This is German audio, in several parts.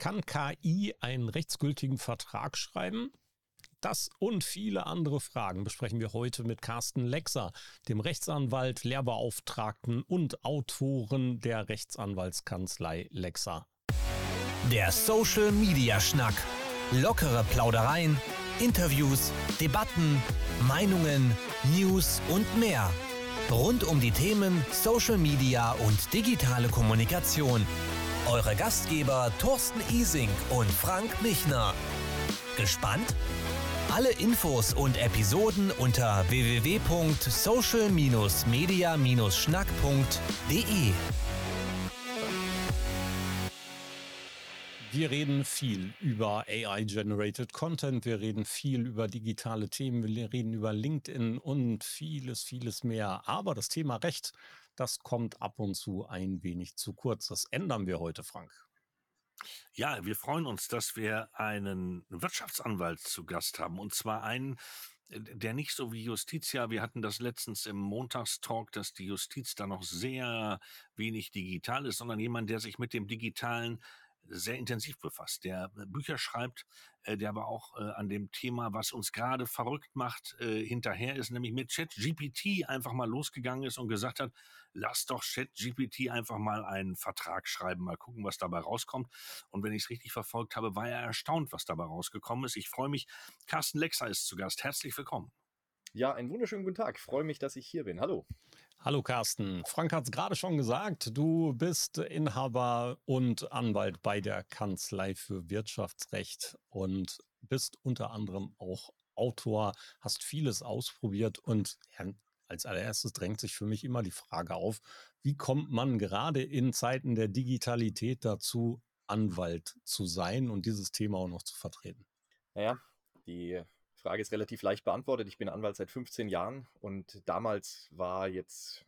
Kann KI einen rechtsgültigen Vertrag schreiben? Das und viele andere Fragen besprechen wir heute mit Carsten Lexer, dem Rechtsanwalt, Lehrbeauftragten und Autoren der Rechtsanwaltskanzlei Lexer. Der Social Media Schnack. Lockere Plaudereien, Interviews, Debatten, Meinungen, News und mehr. Rund um die Themen Social Media und digitale Kommunikation. Eure Gastgeber Thorsten Ising und Frank Michner. Gespannt? Alle Infos und Episoden unter www.social-media-schnack.de. Wir reden viel über AI-generated Content, wir reden viel über digitale Themen, wir reden über LinkedIn und vieles, vieles mehr. Aber das Thema Recht, das kommt ab und zu ein wenig zu kurz. Das ändern wir heute, Frank. Ja, wir freuen uns, dass wir einen Wirtschaftsanwalt zu Gast haben und zwar einen, äh, der nicht so wie Justitia, wir hatten das letztens im Montagstalk, dass die Justiz da noch sehr wenig digital ist, sondern jemand, der sich mit dem Digitalen sehr intensiv befasst, der äh, Bücher schreibt, äh, der aber auch äh, an dem Thema, was uns gerade verrückt macht, hinterher ist, nämlich mit ChatGPT einfach mal losgegangen ist und gesagt hat, lass doch ChatGPT einfach mal einen Vertrag schreiben, mal gucken, was dabei rauskommt. Und wenn ich es richtig verfolgt habe, war er erstaunt, was dabei rausgekommen ist. Ich freue mich. Carsten Lexer ist zu Gast. Herzlich willkommen. Ja, einen wunderschönen guten Tag. Freue mich, dass ich hier bin. Hallo. Hallo Carsten. Frank hat es gerade schon gesagt, du bist Inhaber und Anwalt bei der Kanzlei für Wirtschaftsrecht und bist unter anderem auch Autor, hast vieles ausprobiert und als allererstes drängt sich für mich immer die Frage auf, wie kommt man gerade in Zeiten der Digitalität dazu, Anwalt zu sein und dieses Thema auch noch zu vertreten? Naja, die Frage ist relativ leicht beantwortet. Ich bin Anwalt seit 15 Jahren und damals war jetzt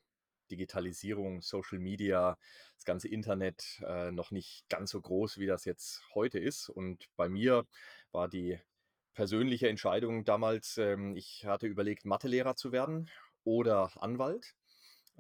Digitalisierung, Social Media, das ganze Internet äh, noch nicht ganz so groß, wie das jetzt heute ist. Und bei mir war die persönliche Entscheidung damals, ähm, ich hatte überlegt, Mathelehrer zu werden oder Anwalt.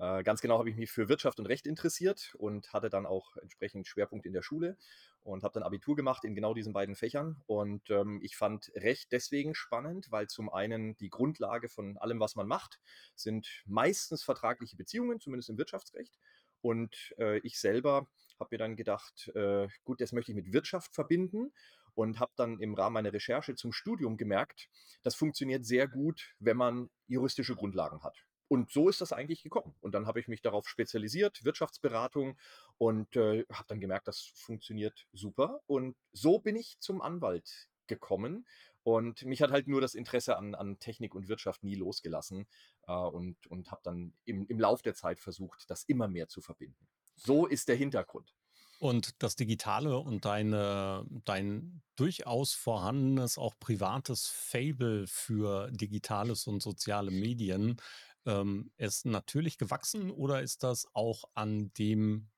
Äh, ganz genau habe ich mich für Wirtschaft und Recht interessiert und hatte dann auch entsprechend Schwerpunkt in der Schule und habe dann Abitur gemacht in genau diesen beiden Fächern. Und ähm, ich fand Recht deswegen spannend, weil zum einen die Grundlage von allem, was man macht, sind meistens vertragliche Beziehungen, zumindest im Wirtschaftsrecht. Und äh, ich selber habe mir dann gedacht, äh, gut, das möchte ich mit Wirtschaft verbinden und habe dann im Rahmen meiner Recherche zum Studium gemerkt, das funktioniert sehr gut, wenn man juristische Grundlagen hat. Und so ist das eigentlich gekommen. Und dann habe ich mich darauf spezialisiert, Wirtschaftsberatung, und äh, habe dann gemerkt, das funktioniert super. Und so bin ich zum Anwalt gekommen. Und mich hat halt nur das Interesse an, an Technik und Wirtschaft nie losgelassen äh, und, und habe dann im, im Lauf der Zeit versucht, das immer mehr zu verbinden. So ist der Hintergrund. Und das Digitale und deine, dein durchaus vorhandenes, auch privates Fable für Digitales und soziale Medien ähm, ist natürlich gewachsen oder ist das auch an dem,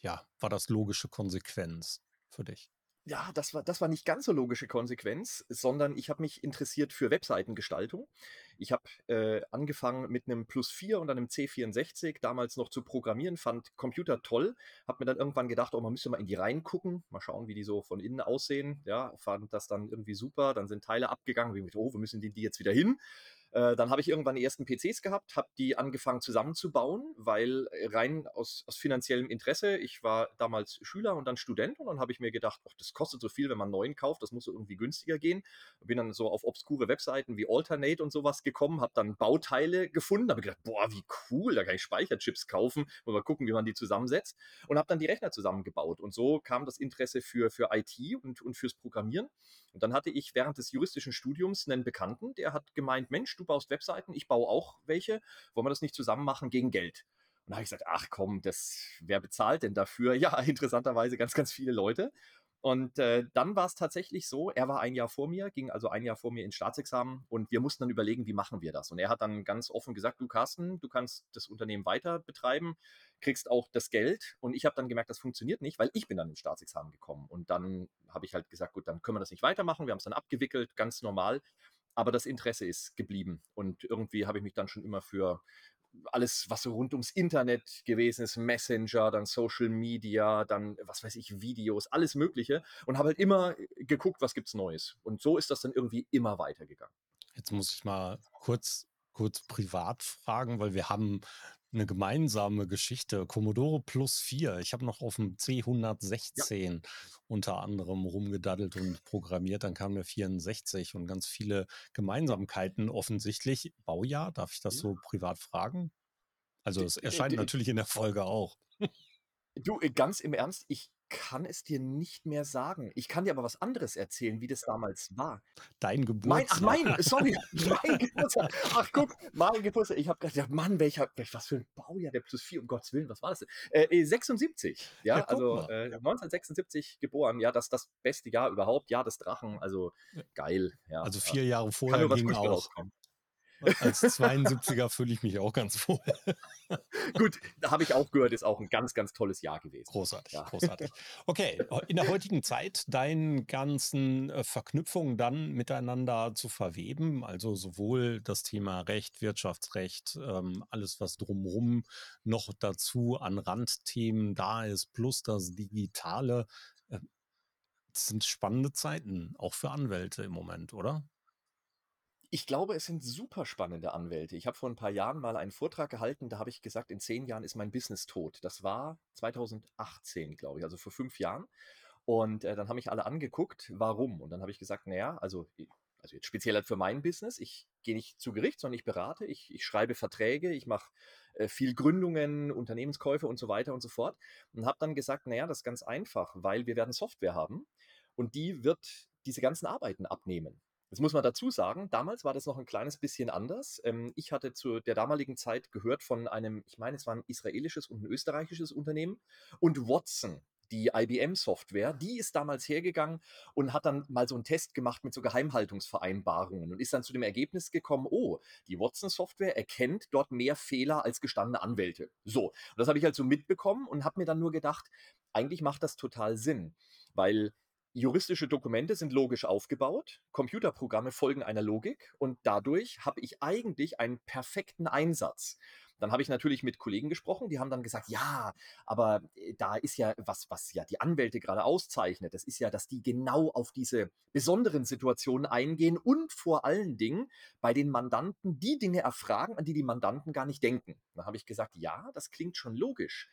ja, war das logische Konsequenz für dich? Ja, das war, das war nicht ganz so logische Konsequenz, sondern ich habe mich interessiert für Webseitengestaltung. Ich habe äh, angefangen mit einem Plus 4 und einem C64, damals noch zu programmieren, fand Computer toll, habe mir dann irgendwann gedacht, oh, man müsste mal in die Reihen gucken, mal schauen, wie die so von innen aussehen. Ja, fand das dann irgendwie super, dann sind Teile abgegangen, wie mit, oh, wo müssen die, die jetzt wieder hin? Äh, dann habe ich irgendwann die ersten PCs gehabt, habe die angefangen zusammenzubauen, weil äh, rein aus, aus finanziellem Interesse, ich war damals Schüler und dann Student und dann habe ich mir gedacht, ach, das kostet so viel, wenn man einen neuen kauft, das muss irgendwie günstiger gehen. Bin dann so auf obskure Webseiten wie Alternate und sowas gekommen, habe dann Bauteile gefunden, habe gedacht, boah, wie cool, da kann ich Speicherchips kaufen und mal gucken, wie man die zusammensetzt und habe dann die Rechner zusammengebaut und so kam das Interesse für, für IT und, und fürs Programmieren. Und dann hatte ich während des juristischen Studiums einen Bekannten, der hat gemeint, Mensch, du baust Webseiten, ich baue auch welche, wollen wir das nicht zusammen machen gegen Geld? Und da habe ich gesagt, ach komm, das, wer bezahlt denn dafür? Ja, interessanterweise ganz, ganz viele Leute. Und äh, dann war es tatsächlich so, er war ein Jahr vor mir, ging also ein Jahr vor mir ins Staatsexamen und wir mussten dann überlegen, wie machen wir das. Und er hat dann ganz offen gesagt, du Carsten, du kannst das Unternehmen weiter betreiben, kriegst auch das Geld. Und ich habe dann gemerkt, das funktioniert nicht, weil ich bin dann ins Staatsexamen gekommen. Und dann habe ich halt gesagt, gut, dann können wir das nicht weitermachen. Wir haben es dann abgewickelt, ganz normal aber das Interesse ist geblieben. Und irgendwie habe ich mich dann schon immer für alles, was so rund ums Internet gewesen ist, Messenger, dann Social Media, dann, was weiß ich, Videos, alles Mögliche und habe halt immer geguckt, was gibt's Neues. Und so ist das dann irgendwie immer weitergegangen. Jetzt muss ich mal kurz, kurz privat fragen, weil wir haben eine gemeinsame Geschichte. Commodore Plus 4. Ich habe noch auf dem C116 ja. unter anderem rumgedaddelt und programmiert. Dann kam der 64 und ganz viele Gemeinsamkeiten offensichtlich. Baujahr, darf ich das ja. so privat fragen? Also es erscheint natürlich in der Folge auch. Du, äh, ganz im Ernst, ich kann es dir nicht mehr sagen. Ich kann dir aber was anderes erzählen, wie das damals war. Dein Mein, ach, mein, sorry, mein Geburtstag. Ach, guck, mein Geburtstag. Ich habe gedacht, Mann, welcher, was für ein Baujahr, der plus vier, um Gottes Willen, was war das denn? Äh, 76, äh, ja, ja also äh, 1976 geboren, ja, das das beste Jahr überhaupt, Jahr des Drachen, also geil, ja. Also vier Jahre vorher ging auch. Rauskommen. Als 72er fühle ich mich auch ganz wohl. Gut, da habe ich auch gehört, ist auch ein ganz, ganz tolles Jahr gewesen. Großartig, ja. großartig. Okay, in der heutigen Zeit deinen ganzen äh, Verknüpfungen dann miteinander zu verweben, also sowohl das Thema Recht, Wirtschaftsrecht, ähm, alles, was drumherum noch dazu an Randthemen da ist, plus das Digitale. Äh, das sind spannende Zeiten, auch für Anwälte im Moment, oder? Ich glaube, es sind super spannende Anwälte. Ich habe vor ein paar Jahren mal einen Vortrag gehalten, da habe ich gesagt, in zehn Jahren ist mein Business tot. Das war 2018, glaube ich, also vor fünf Jahren. Und äh, dann haben mich alle angeguckt, warum? Und dann habe ich gesagt, naja, also, also jetzt speziell halt für mein Business, ich gehe nicht zu Gericht, sondern ich berate, ich, ich schreibe Verträge, ich mache äh, viel Gründungen, Unternehmenskäufe und so weiter und so fort. Und habe dann gesagt, naja, das ist ganz einfach, weil wir werden Software haben und die wird diese ganzen Arbeiten abnehmen. Jetzt muss man dazu sagen, damals war das noch ein kleines bisschen anders. Ähm, ich hatte zu der damaligen Zeit gehört von einem, ich meine, es war ein israelisches und ein österreichisches Unternehmen und Watson, die IBM-Software, die ist damals hergegangen und hat dann mal so einen Test gemacht mit so Geheimhaltungsvereinbarungen und ist dann zu dem Ergebnis gekommen, oh, die Watson-Software erkennt dort mehr Fehler als gestandene Anwälte. So, und das habe ich halt so mitbekommen und habe mir dann nur gedacht, eigentlich macht das total Sinn, weil Juristische Dokumente sind logisch aufgebaut, Computerprogramme folgen einer Logik und dadurch habe ich eigentlich einen perfekten Einsatz. Dann habe ich natürlich mit Kollegen gesprochen, die haben dann gesagt, ja, aber äh, da ist ja was, was ja die Anwälte gerade auszeichnet. Das ist ja, dass die genau auf diese besonderen Situationen eingehen und vor allen Dingen bei den Mandanten die Dinge erfragen, an die die Mandanten gar nicht denken. Dann habe ich gesagt, ja, das klingt schon logisch.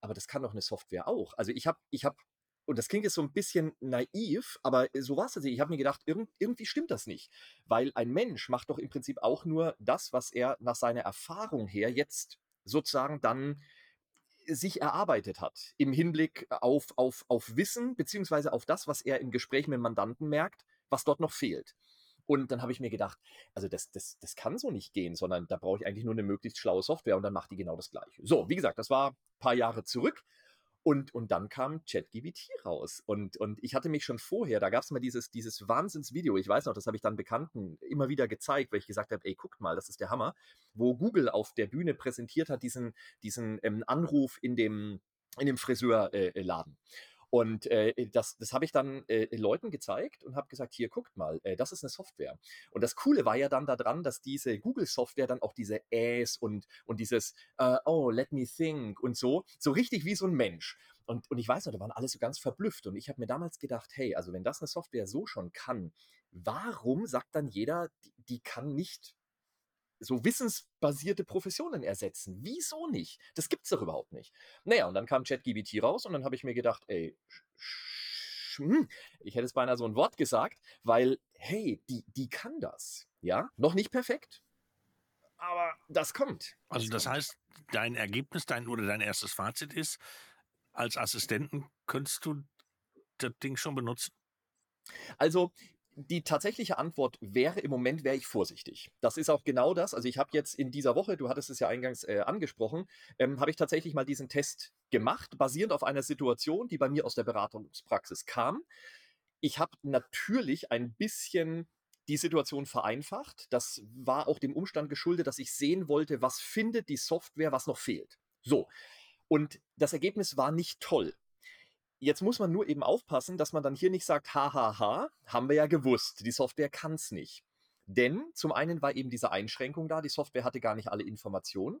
Aber das kann doch eine Software auch. Also ich habe ich hab und das klingt jetzt so ein bisschen naiv, aber so war es tatsächlich. Ich habe mir gedacht, irgend, irgendwie stimmt das nicht. Weil ein Mensch macht doch im Prinzip auch nur das, was er nach seiner Erfahrung her jetzt sozusagen dann sich erarbeitet hat im Hinblick auf, auf, auf Wissen, beziehungsweise auf das, was er im Gespräch mit dem Mandanten merkt, was dort noch fehlt. Und dann habe ich mir gedacht, also das, das, das kann so nicht gehen, sondern da brauche ich eigentlich nur eine möglichst schlaue Software und dann macht die genau das Gleiche. So, wie gesagt, das war ein paar Jahre zurück. Und, und dann kam ChatGBT raus. Und, und ich hatte mich schon vorher, da gab es mal dieses, dieses Wahnsinnsvideo, ich weiß noch, das habe ich dann Bekannten immer wieder gezeigt, weil ich gesagt habe, ey, guckt mal, das ist der Hammer, wo Google auf der Bühne präsentiert hat, diesen, diesen ähm, Anruf in dem, in dem Friseurladen. Äh, und äh, das, das habe ich dann äh, Leuten gezeigt und habe gesagt, hier guckt mal, äh, das ist eine Software. Und das Coole war ja dann daran, dass diese Google-Software dann auch diese Äs und, und dieses, uh, oh, let me think und so, so richtig wie so ein Mensch. Und, und ich weiß noch, da waren alle so ganz verblüfft. Und ich habe mir damals gedacht, hey, also wenn das eine Software so schon kann, warum sagt dann jeder, die, die kann nicht so wissensbasierte Professionen ersetzen. Wieso nicht? Das gibt es doch überhaupt nicht. Naja, und dann kam ChatGBT raus und dann habe ich mir gedacht, ey, hm, ich hätte es beinahe so ein Wort gesagt, weil, hey, die, die kann das. Ja, noch nicht perfekt, aber das kommt. Also das kommt. heißt, dein Ergebnis, dein oder dein erstes Fazit ist, als Assistenten könntest du das Ding schon benutzen? Also die tatsächliche Antwort wäre, im Moment wäre ich vorsichtig. Das ist auch genau das. Also ich habe jetzt in dieser Woche, du hattest es ja eingangs äh, angesprochen, ähm, habe ich tatsächlich mal diesen Test gemacht, basierend auf einer Situation, die bei mir aus der Beratungspraxis kam. Ich habe natürlich ein bisschen die Situation vereinfacht. Das war auch dem Umstand geschuldet, dass ich sehen wollte, was findet die Software, was noch fehlt. So. Und das Ergebnis war nicht toll. Jetzt muss man nur eben aufpassen, dass man dann hier nicht sagt, hahaha, haben wir ja gewusst, die Software kann es nicht. Denn zum einen war eben diese Einschränkung da, die Software hatte gar nicht alle Informationen.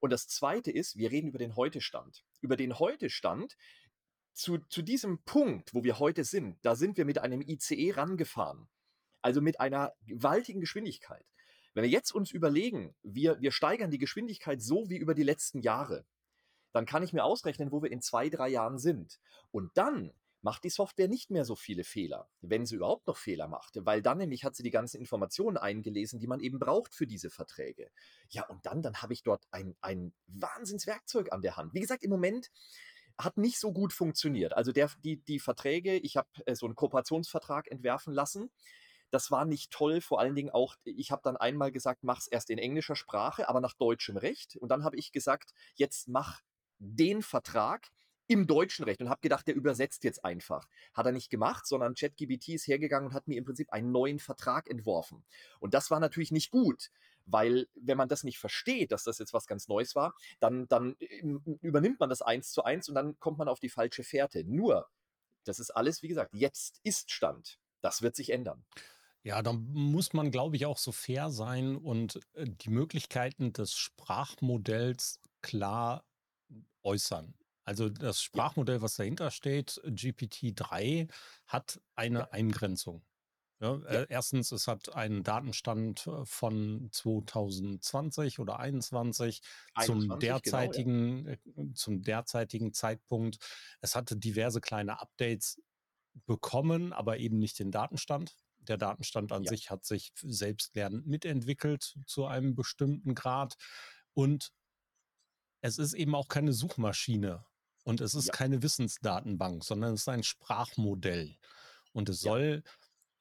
Und das Zweite ist, wir reden über den Heute-Stand. Über den Heute-Stand, zu, zu diesem Punkt, wo wir heute sind, da sind wir mit einem ICE rangefahren. Also mit einer gewaltigen Geschwindigkeit. Wenn wir jetzt uns überlegen, wir, wir steigern die Geschwindigkeit so wie über die letzten Jahre, dann kann ich mir ausrechnen, wo wir in zwei, drei Jahren sind. Und dann macht die Software nicht mehr so viele Fehler, wenn sie überhaupt noch Fehler macht, weil dann nämlich hat sie die ganzen Informationen eingelesen, die man eben braucht für diese Verträge. Ja, und dann, dann habe ich dort ein, ein Wahnsinnswerkzeug an der Hand. Wie gesagt, im Moment hat nicht so gut funktioniert. Also der, die, die Verträge, ich habe äh, so einen Kooperationsvertrag entwerfen lassen. Das war nicht toll, vor allen Dingen auch, ich habe dann einmal gesagt, mach es erst in englischer Sprache, aber nach deutschem Recht. Und dann habe ich gesagt, jetzt mach den Vertrag im deutschen Recht und habe gedacht, der übersetzt jetzt einfach. Hat er nicht gemacht, sondern ChatGBT ist hergegangen und hat mir im Prinzip einen neuen Vertrag entworfen. Und das war natürlich nicht gut, weil wenn man das nicht versteht, dass das jetzt was ganz Neues war, dann, dann ähm, übernimmt man das eins zu eins und dann kommt man auf die falsche Fährte. Nur, das ist alles, wie gesagt, jetzt ist Stand. Das wird sich ändern. Ja, da muss man, glaube ich, auch so fair sein und äh, die Möglichkeiten des Sprachmodells klar äußern. Also das Sprachmodell, was dahinter steht, GPT-3, hat eine. Eingrenzung. Ja, ja. Äh, erstens, es hat einen Datenstand äh, von 2020 oder 2021 zum derzeitigen, genau, ja. zum derzeitigen Zeitpunkt. Es hatte diverse kleine Updates bekommen, aber eben nicht den Datenstand. Der Datenstand an sich hat sich selbstlernend mitentwickelt zu einem bestimmten Grad. Und es ist eben auch keine Suchmaschine und es ist ja. keine Wissensdatenbank, sondern es ist ein Sprachmodell. Und es soll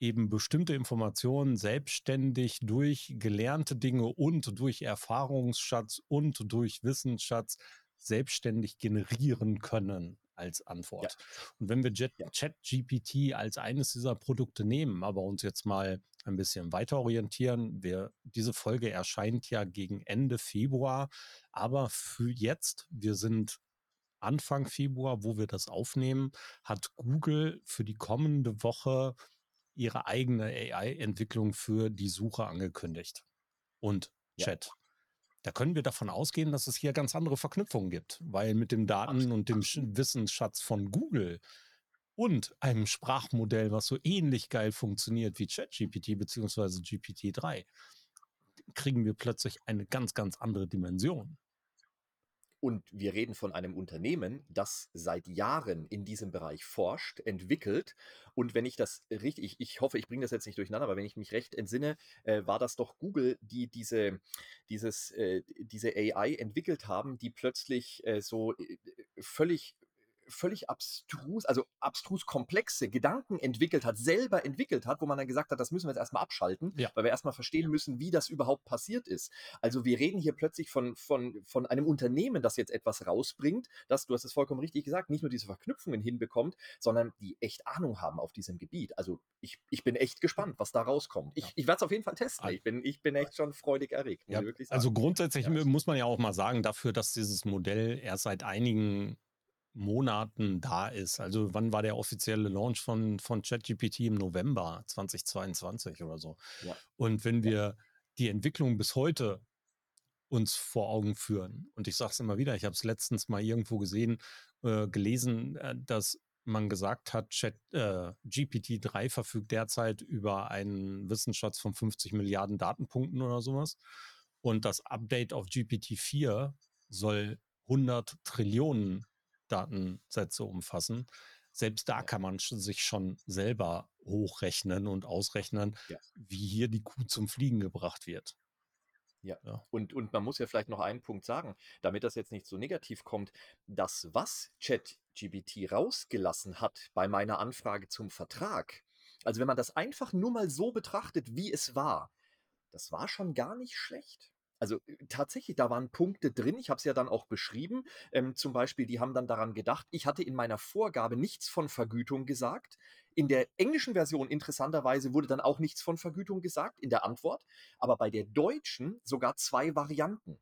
eben bestimmte Informationen selbstständig durch gelernte Dinge und durch Erfahrungsschatz und durch Wissensschatz selbstständig generieren können als Antwort. Ja. Und wenn wir ChatGPT ja. als eines dieser Produkte nehmen, aber uns jetzt mal ein bisschen weiter orientieren. Wir, diese Folge erscheint ja gegen Ende Februar, aber für jetzt, wir sind Anfang Februar, wo wir das aufnehmen, hat Google für die kommende Woche ihre eigene AI-Entwicklung für die Suche angekündigt. Und Chat. Ja. Da können wir davon ausgehen, dass es hier ganz andere Verknüpfungen gibt, weil mit dem Daten- und dem Wissensschatz von Google und einem Sprachmodell, was so ähnlich geil funktioniert wie ChatGPT bzw. GPT-3, kriegen wir plötzlich eine ganz, ganz andere Dimension. Und wir reden von einem Unternehmen, das seit Jahren in diesem Bereich forscht, entwickelt. Und wenn ich das richtig, ich, ich hoffe, ich bringe das jetzt nicht durcheinander, aber wenn ich mich recht entsinne, äh, war das doch Google, die diese, dieses, äh, diese AI entwickelt haben, die plötzlich äh, so äh, völlig völlig abstrus, also abstrus komplexe Gedanken entwickelt hat, selber entwickelt hat, wo man dann gesagt hat, das müssen wir jetzt erstmal abschalten, ja. weil wir erstmal verstehen müssen, wie das überhaupt passiert ist. Also wir reden hier plötzlich von, von, von einem Unternehmen, das jetzt etwas rausbringt, das, du hast es vollkommen richtig gesagt, nicht nur diese Verknüpfungen hinbekommt, sondern die echt Ahnung haben auf diesem Gebiet. Also ich, ich bin echt gespannt, was da rauskommt. Ich, ich werde es auf jeden Fall testen. Ich bin, ich bin echt schon freudig erregt. Ja, also grundsätzlich ja. muss man ja auch mal sagen, dafür, dass dieses Modell erst seit einigen Monaten da ist. Also wann war der offizielle Launch von, von ChatGPT im November 2022 oder so? Ja. Und wenn wir die Entwicklung bis heute uns vor Augen führen, und ich sage es immer wieder, ich habe es letztens mal irgendwo gesehen, äh, gelesen, äh, dass man gesagt hat, Chat, äh, GPT-3 verfügt derzeit über einen Wissensschatz von 50 Milliarden Datenpunkten oder sowas. Und das Update auf GPT-4 soll 100 Trillionen Datensätze umfassen. Selbst da kann man sich schon selber hochrechnen und ausrechnen, ja. wie hier die Kuh zum Fliegen gebracht wird. Ja. ja. Und, und man muss ja vielleicht noch einen Punkt sagen, damit das jetzt nicht so negativ kommt. Das, was ChatGBT rausgelassen hat bei meiner Anfrage zum Vertrag, also wenn man das einfach nur mal so betrachtet, wie es war, das war schon gar nicht schlecht. Also äh, tatsächlich, da waren Punkte drin, ich habe es ja dann auch beschrieben. Ähm, zum Beispiel, die haben dann daran gedacht, ich hatte in meiner Vorgabe nichts von Vergütung gesagt. In der englischen Version interessanterweise wurde dann auch nichts von Vergütung gesagt in der Antwort, aber bei der deutschen sogar zwei Varianten.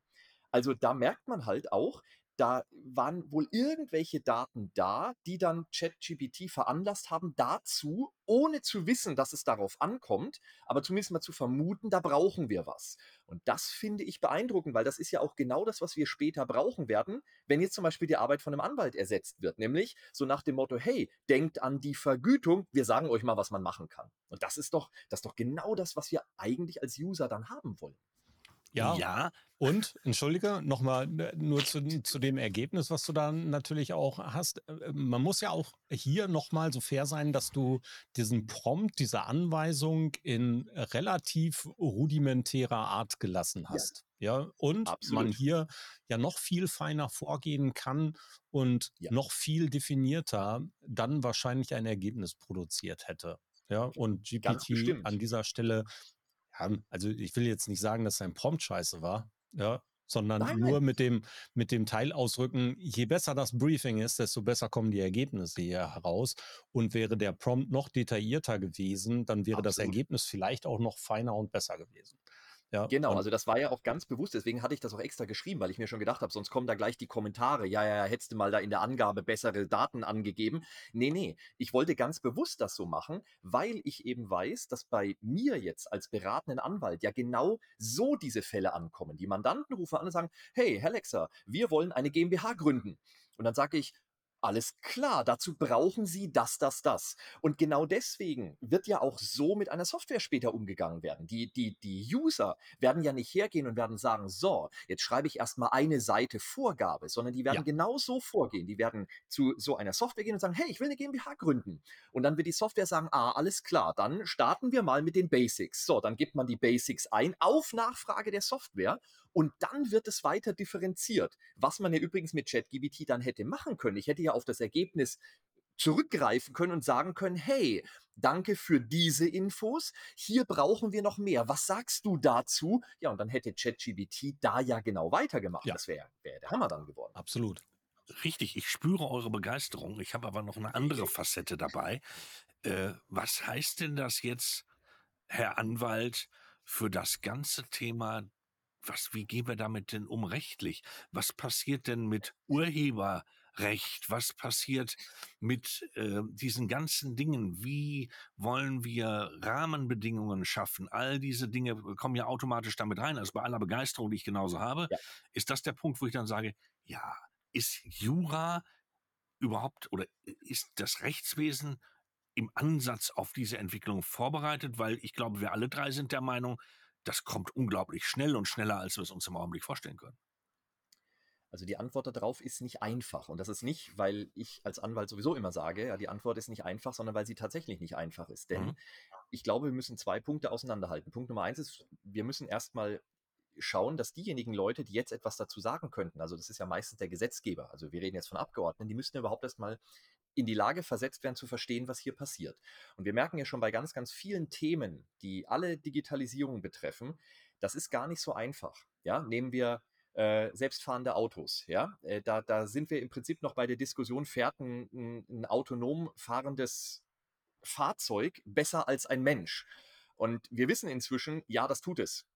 Also da merkt man halt auch, da waren wohl irgendwelche Daten da, die dann ChatGPT veranlasst haben, dazu, ohne zu wissen, dass es darauf ankommt, aber zumindest mal zu vermuten, da brauchen wir was. Und das finde ich beeindruckend, weil das ist ja auch genau das, was wir später brauchen werden, wenn jetzt zum Beispiel die Arbeit von einem Anwalt ersetzt wird. Nämlich so nach dem Motto, hey, denkt an die Vergütung, wir sagen euch mal, was man machen kann. Und das ist doch, das ist doch genau das, was wir eigentlich als User dann haben wollen. Ja. ja. Und, entschuldige, nochmal ne, nur zu, zu dem Ergebnis, was du da natürlich auch hast. Äh, äh, man muss ja auch hier nochmal so fair sein, dass du diesen Prompt, diese Anweisung in relativ rudimentärer Art gelassen hast. Ja, ja? und Absolut. man hier ja noch viel feiner vorgehen kann und ja. noch viel definierter dann wahrscheinlich ein Ergebnis produziert hätte. Ja, und GPT an dieser Stelle ja, also ich will jetzt nicht sagen, dass sein Prompt scheiße war, ja, sondern nein, nur nein. mit dem, mit dem Teil ausrücken, je besser das Briefing ist, desto besser kommen die Ergebnisse hier heraus. Und wäre der Prompt noch detaillierter gewesen, dann wäre Absolut. das Ergebnis vielleicht auch noch feiner und besser gewesen. Ja, genau, also das war ja auch ganz bewusst, deswegen hatte ich das auch extra geschrieben, weil ich mir schon gedacht habe, sonst kommen da gleich die Kommentare, ja, ja, hättest du mal da in der Angabe bessere Daten angegeben. Nee, nee, ich wollte ganz bewusst das so machen, weil ich eben weiß, dass bei mir jetzt als beratenden Anwalt ja genau so diese Fälle ankommen. Die Mandanten rufen an und sagen, hey, Herr Lexer, wir wollen eine GmbH gründen. Und dann sage ich, alles klar, dazu brauchen Sie das, das, das. Und genau deswegen wird ja auch so mit einer Software später umgegangen werden. Die, die, die User werden ja nicht hergehen und werden sagen, so, jetzt schreibe ich erstmal eine Seite Vorgabe, sondern die werden ja. genau so vorgehen. Die werden zu so einer Software gehen und sagen, hey, ich will eine GmbH gründen. Und dann wird die Software sagen, ah, alles klar, dann starten wir mal mit den Basics. So, dann gibt man die Basics ein auf Nachfrage der Software und dann wird es weiter differenziert. Was man ja übrigens mit ChatGBT dann hätte machen können. Ich hätte ja auf das Ergebnis zurückgreifen können und sagen können, hey, danke für diese Infos, hier brauchen wir noch mehr. Was sagst du dazu? Ja, und dann hätte ChatGBT da ja genau weitergemacht. Ja. Das wäre wär der Hammer dann geworden. Absolut. Richtig, ich spüre eure Begeisterung. Ich habe aber noch eine andere Facette dabei. Äh, was heißt denn das jetzt, Herr Anwalt, für das ganze Thema was, wie gehen wir damit denn um rechtlich? Was passiert denn mit Urheberrecht? Was passiert mit äh, diesen ganzen Dingen? Wie wollen wir Rahmenbedingungen schaffen? All diese Dinge kommen ja automatisch damit rein. Also bei aller Begeisterung, die ich genauso habe, ja. ist das der Punkt, wo ich dann sage, ja, ist Jura überhaupt oder ist das Rechtswesen im Ansatz auf diese Entwicklung vorbereitet? Weil ich glaube, wir alle drei sind der Meinung, das kommt unglaublich schnell und schneller, als wir es uns im Augenblick vorstellen können. Also die Antwort darauf ist nicht einfach. Und das ist nicht, weil ich als Anwalt sowieso immer sage, ja, die Antwort ist nicht einfach, sondern weil sie tatsächlich nicht einfach ist. Denn mhm. ich glaube, wir müssen zwei Punkte auseinanderhalten. Punkt Nummer eins ist, wir müssen erstmal schauen, dass diejenigen Leute, die jetzt etwas dazu sagen könnten, also das ist ja meistens der Gesetzgeber, also wir reden jetzt von Abgeordneten, die müssten überhaupt erstmal in die Lage versetzt werden zu verstehen, was hier passiert. Und wir merken ja schon bei ganz, ganz vielen Themen, die alle Digitalisierung betreffen, das ist gar nicht so einfach. Ja, nehmen wir äh, selbstfahrende Autos. Ja, äh, da, da sind wir im Prinzip noch bei der Diskussion, fährt ein, ein, ein autonom fahrendes Fahrzeug besser als ein Mensch? Und wir wissen inzwischen, ja, das tut es.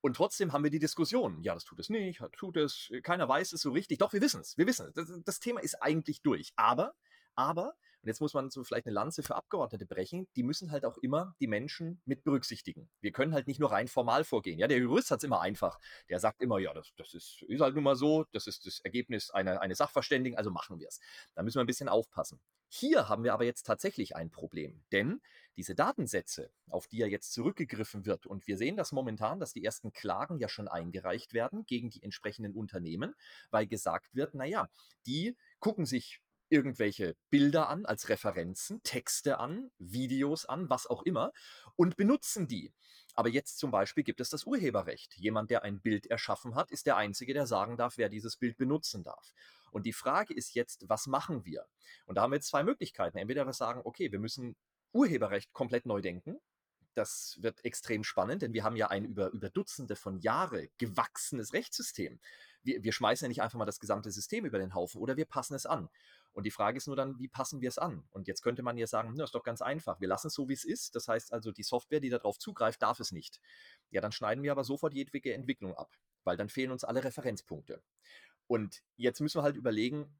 Und trotzdem haben wir die Diskussion. Ja, das tut es nicht, tut es, keiner weiß es so richtig. Doch, wir wissen es, wir wissen es. Das, das Thema ist eigentlich durch. Aber aber, und jetzt muss man so vielleicht eine Lanze für Abgeordnete brechen, die müssen halt auch immer die Menschen mit berücksichtigen. Wir können halt nicht nur rein formal vorgehen. Ja, der Jurist hat es immer einfach. Der sagt immer, ja, das, das ist, ist halt nun mal so, das ist das Ergebnis einer, eines Sachverständigen, also machen wir es. Da müssen wir ein bisschen aufpassen. Hier haben wir aber jetzt tatsächlich ein Problem, denn diese Datensätze, auf die ja jetzt zurückgegriffen wird, und wir sehen das momentan, dass die ersten Klagen ja schon eingereicht werden gegen die entsprechenden Unternehmen, weil gesagt wird, naja, die gucken sich irgendwelche Bilder an als Referenzen, Texte an, Videos an, was auch immer und benutzen die. Aber jetzt zum Beispiel gibt es das Urheberrecht. Jemand, der ein Bild erschaffen hat, ist der Einzige, der sagen darf, wer dieses Bild benutzen darf. Und die Frage ist jetzt, was machen wir? Und da haben wir jetzt zwei Möglichkeiten. Entweder wir sagen, okay, wir müssen Urheberrecht komplett neu denken. Das wird extrem spannend, denn wir haben ja ein über, über Dutzende von Jahre gewachsenes Rechtssystem. Wir, wir schmeißen ja nicht einfach mal das gesamte System über den Haufen oder wir passen es an. Und die Frage ist nur dann, wie passen wir es an? Und jetzt könnte man ja sagen, das ist doch ganz einfach. Wir lassen es so, wie es ist. Das heißt also, die Software, die darauf zugreift, darf es nicht. Ja, dann schneiden wir aber sofort jedwege Entwicklung ab, weil dann fehlen uns alle Referenzpunkte. Und jetzt müssen wir halt überlegen,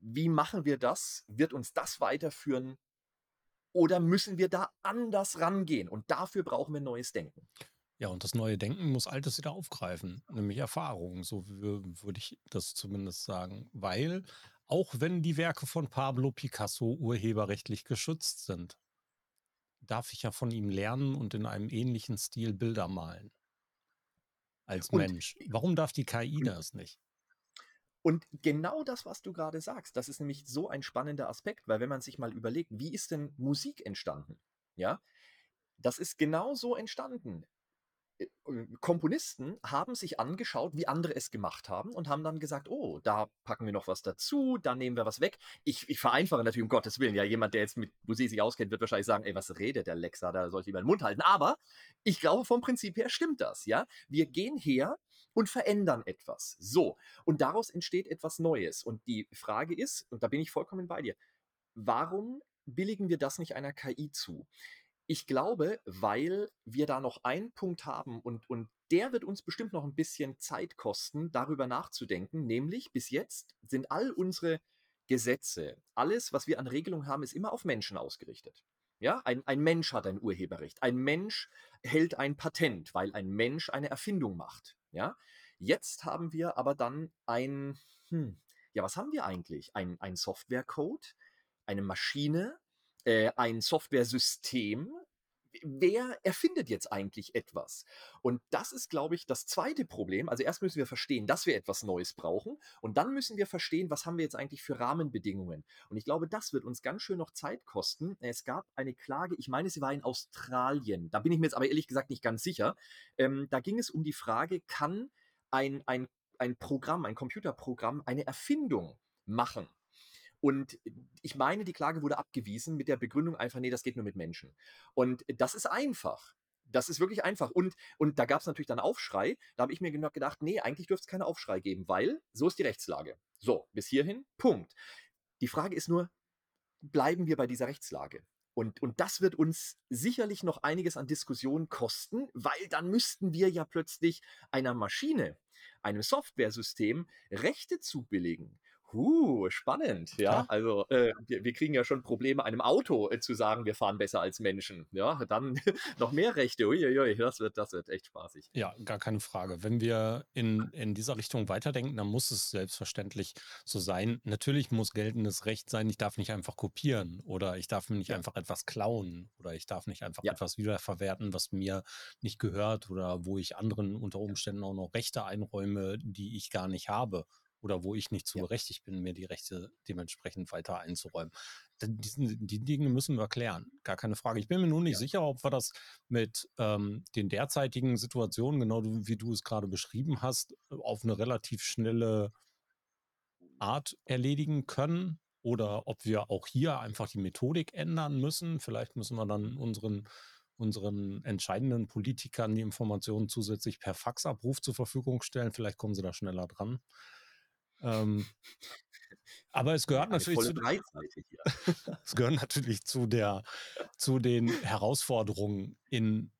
wie machen wir das? Wird uns das weiterführen? Oder müssen wir da anders rangehen? Und dafür brauchen wir neues Denken. Ja, und das neue Denken muss Altes wieder aufgreifen, nämlich Erfahrung, so würde ich das zumindest sagen. Weil, auch wenn die Werke von Pablo Picasso urheberrechtlich geschützt sind, darf ich ja von ihm lernen und in einem ähnlichen Stil Bilder malen. Als und, Mensch. Warum darf die KI das nicht? Und genau das, was du gerade sagst, das ist nämlich so ein spannender Aspekt, weil wenn man sich mal überlegt, wie ist denn Musik entstanden? Ja, das ist genau so entstanden. Äh, Komponisten haben sich angeschaut, wie andere es gemacht haben und haben dann gesagt, oh, da packen wir noch was dazu, da nehmen wir was weg. Ich, ich vereinfache natürlich um Gottes Willen. Ja, jemand, der jetzt mit Musik sich auskennt, wird wahrscheinlich sagen, ey, was redet der Lexa, da soll ich den Mund halten. Aber ich glaube, vom Prinzip her stimmt das, ja. Wir gehen her und verändern etwas. So. Und daraus entsteht etwas Neues. Und die Frage ist, und da bin ich vollkommen bei dir, warum billigen wir das nicht einer KI zu? Ich glaube, weil wir da noch einen Punkt haben und, und der wird uns bestimmt noch ein bisschen Zeit kosten, darüber nachzudenken. Nämlich bis jetzt sind all unsere Gesetze, alles, was wir an Regelungen haben, ist immer auf Menschen ausgerichtet. Ja, ein, ein Mensch hat ein Urheberrecht. Ein Mensch hält ein Patent, weil ein Mensch eine Erfindung macht. Ja, jetzt haben wir aber dann ein, hm, ja, was haben wir eigentlich? Ein, ein Softwarecode, eine Maschine, äh, ein Softwaresystem. Wer erfindet jetzt eigentlich etwas? Und das ist, glaube ich, das zweite Problem. Also erst müssen wir verstehen, dass wir etwas Neues brauchen und dann müssen wir verstehen, was haben wir jetzt eigentlich für Rahmenbedingungen. Und ich glaube, das wird uns ganz schön noch Zeit kosten. Es gab eine Klage, ich meine, sie war in Australien. Da bin ich mir jetzt aber ehrlich gesagt nicht ganz sicher. Ähm, da ging es um die Frage, kann ein, ein, ein Programm, ein Computerprogramm eine Erfindung machen? Und ich meine, die Klage wurde abgewiesen mit der Begründung einfach, nee, das geht nur mit Menschen. Und das ist einfach. Das ist wirklich einfach. Und, und da gab es natürlich dann Aufschrei. Da habe ich mir gedacht, nee, eigentlich dürfte es keinen Aufschrei geben, weil so ist die Rechtslage. So, bis hierhin, Punkt. Die Frage ist nur, bleiben wir bei dieser Rechtslage? Und, und das wird uns sicherlich noch einiges an Diskussionen kosten, weil dann müssten wir ja plötzlich einer Maschine, einem Softwaresystem Rechte zubilligen. Huh, spannend, ja. Also äh, wir, wir, kriegen ja schon Probleme, einem Auto äh, zu sagen, wir fahren besser als Menschen. Ja, dann noch mehr Rechte. Uiuiui, das wird, das wird echt spaßig. Ja, gar keine Frage. Wenn wir in, in dieser Richtung weiterdenken, dann muss es selbstverständlich so sein. Natürlich muss geltendes Recht sein, ich darf nicht einfach kopieren oder ich darf nicht ja. einfach etwas klauen oder ich darf nicht einfach ja. etwas wiederverwerten, was mir nicht gehört oder wo ich anderen unter Umständen auch noch Rechte einräume, die ich gar nicht habe oder wo ich nicht zu ja. berechtigt bin, mir die Rechte dementsprechend weiter einzuräumen. Die, die Dinge müssen wir klären, gar keine Frage. Ich bin mir nur nicht ja. sicher, ob wir das mit ähm, den derzeitigen Situationen, genau wie du es gerade beschrieben hast, auf eine relativ schnelle Art erledigen können oder ob wir auch hier einfach die Methodik ändern müssen. Vielleicht müssen wir dann unseren unseren entscheidenden Politikern die Informationen zusätzlich per Faxabruf zur Verfügung stellen. Vielleicht kommen sie da schneller dran. Ähm, aber es gehört natürlich zu, es gehört natürlich zu der zu den Herausforderungen in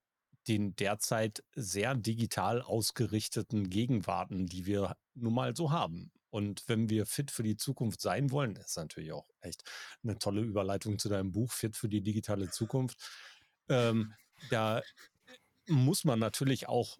den derzeit sehr digital ausgerichteten Gegenwarten, die wir nun mal so haben. Und wenn wir fit für die Zukunft sein wollen, das ist natürlich auch echt eine tolle Überleitung zu deinem Buch Fit für die digitale Zukunft. Ähm, da muss man natürlich auch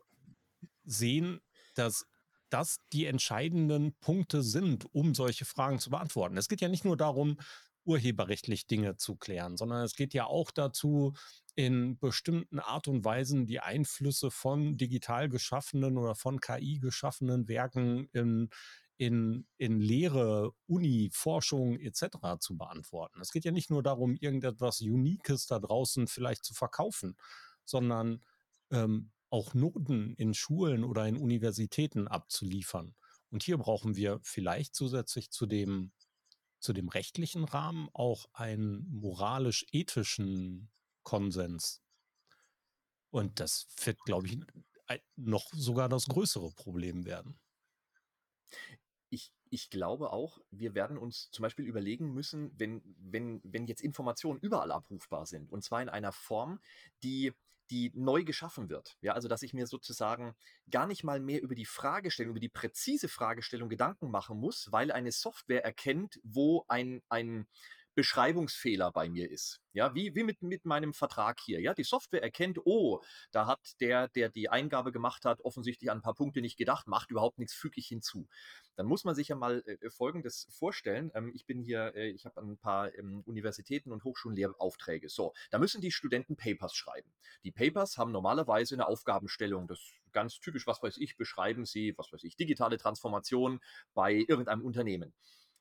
sehen, dass das die entscheidenden Punkte sind, um solche Fragen zu beantworten. Es geht ja nicht nur darum, urheberrechtlich Dinge zu klären, sondern es geht ja auch dazu, in bestimmten Art und Weisen die Einflüsse von digital geschaffenen oder von KI geschaffenen Werken in, in, in Lehre, Uni, Forschung etc. zu beantworten. Es geht ja nicht nur darum, irgendetwas Unikes da draußen vielleicht zu verkaufen, sondern ähm, auch Noten in Schulen oder in Universitäten abzuliefern. Und hier brauchen wir vielleicht zusätzlich zu dem, zu dem rechtlichen Rahmen auch einen moralisch-ethischen Konsens. Und das wird, glaube ich, noch sogar das größere Problem werden. Ich, ich glaube auch, wir werden uns zum Beispiel überlegen müssen, wenn, wenn, wenn jetzt Informationen überall abrufbar sind, und zwar in einer Form, die, die neu geschaffen wird. Ja, also dass ich mir sozusagen gar nicht mal mehr über die Fragestellung, über die präzise Fragestellung Gedanken machen muss, weil eine Software erkennt, wo ein, ein, Beschreibungsfehler bei mir ist. Ja, wie, wie mit, mit meinem Vertrag hier. Ja, die Software erkennt, oh, da hat der, der die Eingabe gemacht hat, offensichtlich an ein paar Punkte nicht gedacht, macht überhaupt nichts, füge ich hinzu. Dann muss man sich ja mal äh, Folgendes vorstellen. Ähm, ich bin hier, äh, ich habe ein paar ähm, Universitäten und Hochschulen Lehraufträge. So, da müssen die Studenten Papers schreiben. Die Papers haben normalerweise eine Aufgabenstellung. Das ganz typisch, was weiß ich, beschreiben sie, was weiß ich, digitale Transformation bei irgendeinem Unternehmen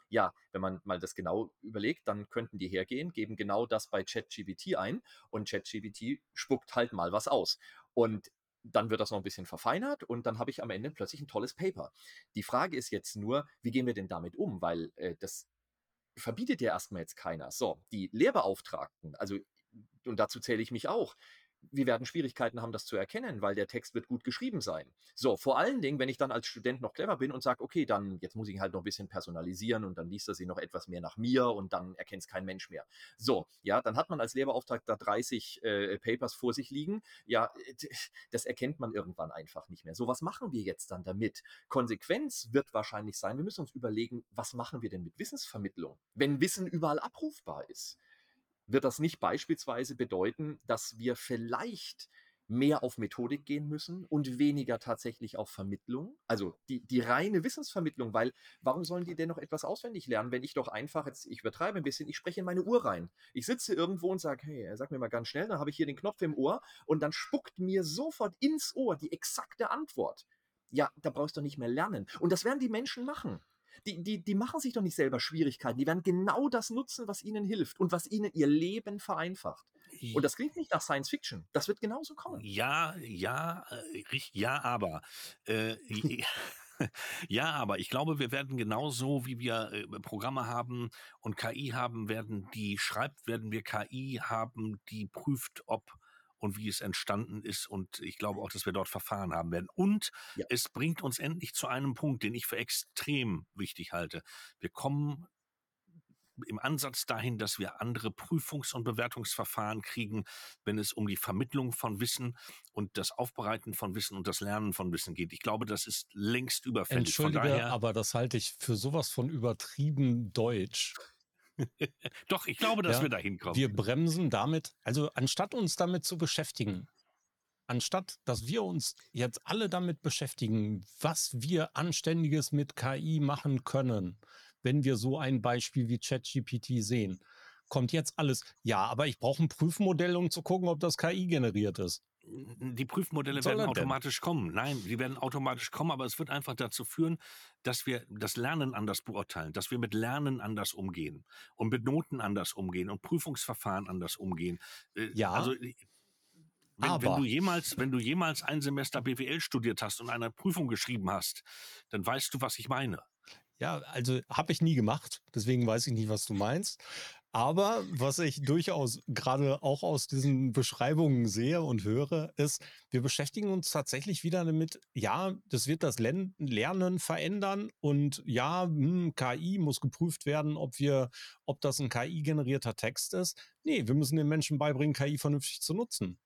ja, wenn man mal das genau überlegt, dann könnten die hergehen, geben genau das bei ChatGPT ein und ChatGPT spuckt halt mal was aus. Und dann wird das noch ein bisschen verfeinert und dann habe ich am Ende plötzlich ein tolles Paper. Die Frage ist jetzt nur, wie gehen wir denn damit um? Weil äh, das verbietet ja erstmal jetzt keiner. So, die Lehrbeauftragten, also und dazu zähle ich mich auch, wir werden Schwierigkeiten haben, das zu erkennen, weil der Text wird gut geschrieben sein. So, vor allen Dingen, wenn ich dann als Student noch clever bin und sage, okay, dann jetzt muss ich ihn halt noch ein bisschen personalisieren und dann liest er sie noch etwas mehr nach mir und dann erkennt es kein Mensch mehr. So, ja, dann hat man als Lehrbeauftragter 30 äh, Papers vor sich liegen. Ja, das erkennt man irgendwann einfach nicht mehr. So, was machen wir jetzt dann damit? Konsequenz wird wahrscheinlich sein, wir müssen uns überlegen, was machen wir denn mit Wissensvermittlung, wenn Wissen überall abrufbar ist wird das nicht beispielsweise bedeuten, dass wir vielleicht mehr auf Methodik gehen müssen und weniger tatsächlich auf Vermittlung. Also die, die reine Wissensvermittlung, weil warum sollen die denn noch etwas auswendig lernen, wenn ich doch einfach, jetzt ich übertreibe ein bisschen, ich spreche in meine Uhr rein. Ich sitze irgendwo und sage, hey, sag mir mal ganz schnell, dann habe ich hier den Knopf im Ohr und dann spuckt mir sofort ins Ohr die exakte Antwort. Ja, da brauchst du nicht mehr lernen. Und das werden die Menschen machen. Die, die, die machen sich doch nicht selber Schwierigkeiten. Die werden genau das nutzen, was ihnen hilft und was ihnen ihr Leben vereinfacht. Und das klingt nicht nach Science Fiction. Das wird genauso kommen. Ja, ja, äh, ja, aber. Äh, ja, aber ich glaube, wir werden genauso, wie wir äh, Programme haben und KI haben, werden die schreibt, werden wir KI haben, die prüft, ob und wie es entstanden ist. Und ich glaube auch, dass wir dort Verfahren haben werden. Und ja. es bringt uns endlich zu einem Punkt, den ich für extrem wichtig halte. Wir kommen im Ansatz dahin, dass wir andere Prüfungs- und Bewertungsverfahren kriegen, wenn es um die Vermittlung von Wissen und das Aufbereiten von Wissen und das Lernen von Wissen geht. Ich glaube, das ist längst überfällig. Entschuldige, aber das halte ich für sowas von übertrieben deutsch. Doch, ich glaube, dass ja, wir da hinkommen. Wir bremsen damit, also anstatt uns damit zu beschäftigen, anstatt dass wir uns jetzt alle damit beschäftigen, was wir Anständiges mit KI machen können, wenn wir so ein Beispiel wie ChatGPT sehen, kommt jetzt alles, ja, aber ich brauche ein Prüfmodell, um zu gucken, ob das KI generiert ist die Prüfmodelle werden automatisch denn? kommen. Nein, die werden automatisch kommen, aber es wird einfach dazu führen, dass wir das Lernen anders beurteilen, dass wir mit Lernen anders umgehen und mit Noten anders umgehen und Prüfungsverfahren anders umgehen. Äh, ja. Also wenn, wenn, du jemals, wenn du jemals ein Semester BWL studiert hast und eine Prüfung geschrieben hast, dann weißt du, was ich meine. Ja, also habe ich nie gemacht, deswegen weiß ich nicht, was du meinst. Aber was ich durchaus gerade auch aus diesen Beschreibungen sehe und höre, ist, wir beschäftigen uns tatsächlich wieder damit, ja, das wird das Lernen verändern und ja, hm, KI muss geprüft werden, ob wir, ob das ein KI-generierter Text ist. Nee, wir müssen den Menschen beibringen, KI vernünftig zu nutzen.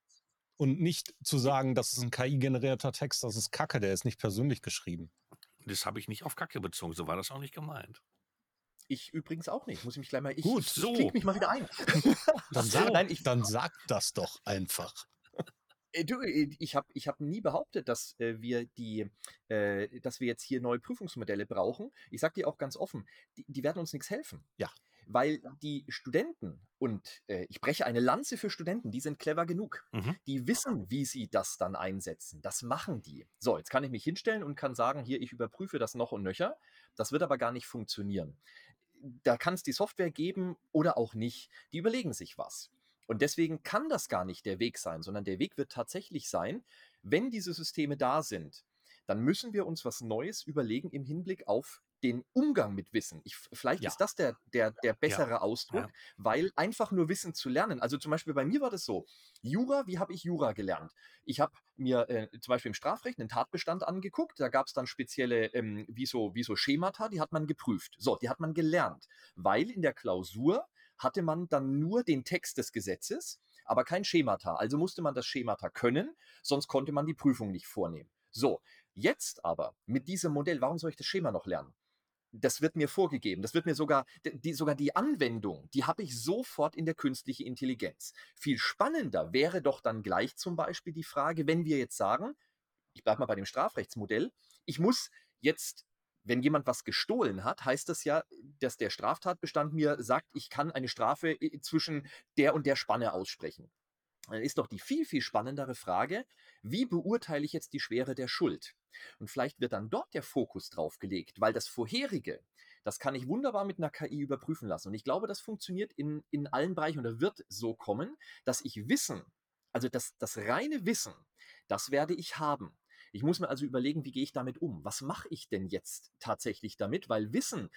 Und nicht zu sagen, das ist ein KI-generierter Text, das ist Kacke, der ist nicht persönlich geschrieben. Das habe ich nicht auf Kacke bezogen, so war das auch nicht gemeint. Ich übrigens auch nicht. Muss ich mich gleich mal. Ich, Gut, so. Ich mich mal wieder ein. dann, sag, Nein, ich, dann sag das doch einfach. Äh, du, äh, ich habe ich hab nie behauptet, dass äh, wir die, äh, dass wir jetzt hier neue Prüfungsmodelle brauchen. Ich sage dir auch ganz offen, die, die werden uns nichts helfen. Ja. Weil die Studenten, und äh, ich breche eine Lanze für Studenten, die sind clever genug. Mhm. Die wissen, wie sie das dann einsetzen. Das machen die. So, jetzt kann ich mich hinstellen und kann sagen, hier, ich überprüfe das noch und nöcher. Das wird aber gar nicht funktionieren da kann es die Software geben oder auch nicht. Die überlegen sich was. Und deswegen kann das gar nicht der Weg sein, sondern der Weg wird tatsächlich sein, wenn diese Systeme da sind, dann müssen wir uns was Neues überlegen im Hinblick auf den Umgang mit Wissen. Ich, vielleicht Ja. ist das der, der, der bessere Ausdruck, Ja. weil einfach nur Wissen zu lernen. Also zum Beispiel bei mir war das so. Jura, wie habe ich Jura gelernt? Ich habe mir äh, zum Beispiel im Strafrecht einen Tatbestand angeguckt. Da gab es dann spezielle, ähm, wie, so, wie so Schemata, die hat man geprüft. So, die hat man gelernt. Weil in der Klausur hatte man dann nur den Text des Gesetzes, aber kein Schemata. Also musste man das Schemata können, sonst konnte man die Prüfung nicht vornehmen. So, jetzt aber mit diesem Modell, warum soll ich das Schema noch lernen? Das wird mir vorgegeben. Das wird mir sogar, die, sogar die Anwendung, die habe ich sofort in der künstlichen Intelligenz. Viel spannender wäre doch dann gleich zum Beispiel die Frage, wenn wir jetzt sagen, ich bleibe mal bei dem Strafrechtsmodell, ich muss jetzt wenn jemand was gestohlen hat, heißt das ja, dass der Straftatbestand mir sagt, ich kann eine Strafe äh, zwischen der und der Spanne aussprechen. Dann ist doch die viel, viel spannendere Frage, wie beurteile ich jetzt die Schwere der Schuld? Und vielleicht wird dann dort der Fokus drauf gelegt, weil das vorherige, das kann ich wunderbar mit einer KI überprüfen lassen. Und ich glaube, das funktioniert in, in allen Bereichen oder wird so kommen, dass ich Wissen, also das, das reine Wissen, das werde ich haben. Ich muss mir also überlegen, wie gehe ich damit um? Was mache ich denn jetzt tatsächlich damit? Weil Wissen,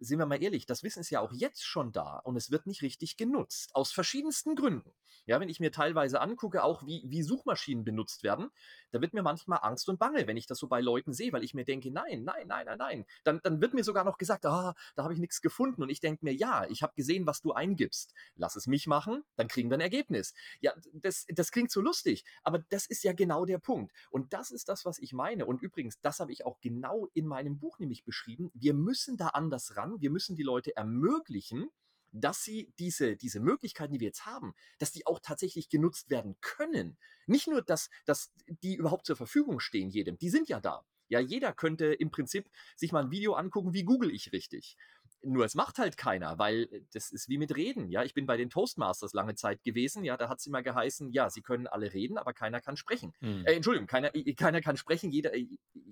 sind wir mal ehrlich, das Wissen ist ja auch jetzt schon da und es wird nicht richtig genutzt. Aus verschiedensten Gründen. Ja, wenn ich mir teilweise angucke, auch wie, wie Suchmaschinen benutzt werden, da wird mir manchmal Angst und Bange, wenn ich das so bei Leuten sehe, weil ich mir denke, nein, nein, nein, nein, nein. Dann, dann wird mir sogar noch gesagt, ah, da habe ich nichts gefunden. Und ich denke mir, ja, ich habe gesehen, was du eingibst. Lass es mich machen, dann kriegen wir ein Ergebnis. Ja, das, das klingt so lustig, aber das ist ja genau der Punkt. Und das ist das, was ich meine. Und übrigens, das habe ich auch genau in meinem Buch nämlich beschrieben. Wir müssen da anders ran. Wir müssen die Leute ermöglichen, dass sie diese, diese Möglichkeiten, die wir jetzt haben, dass die auch tatsächlich genutzt werden können. Nicht nur, dass, dass die überhaupt zur Verfügung stehen jedem, die sind ja da. Ja, jeder könnte im Prinzip sich mal ein Video angucken, wie google ich richtig. Nur es macht halt keiner, weil äh, das ist wie mit Reden. Ja, ich bin bei den Toastmasters lange Zeit gewesen. Ja, da hat es immer geheißen, ja, sie können alle reden, aber keiner kann sprechen. Hm. Äh, Entschuldigung, keiner, keiner kann sprechen, jeder,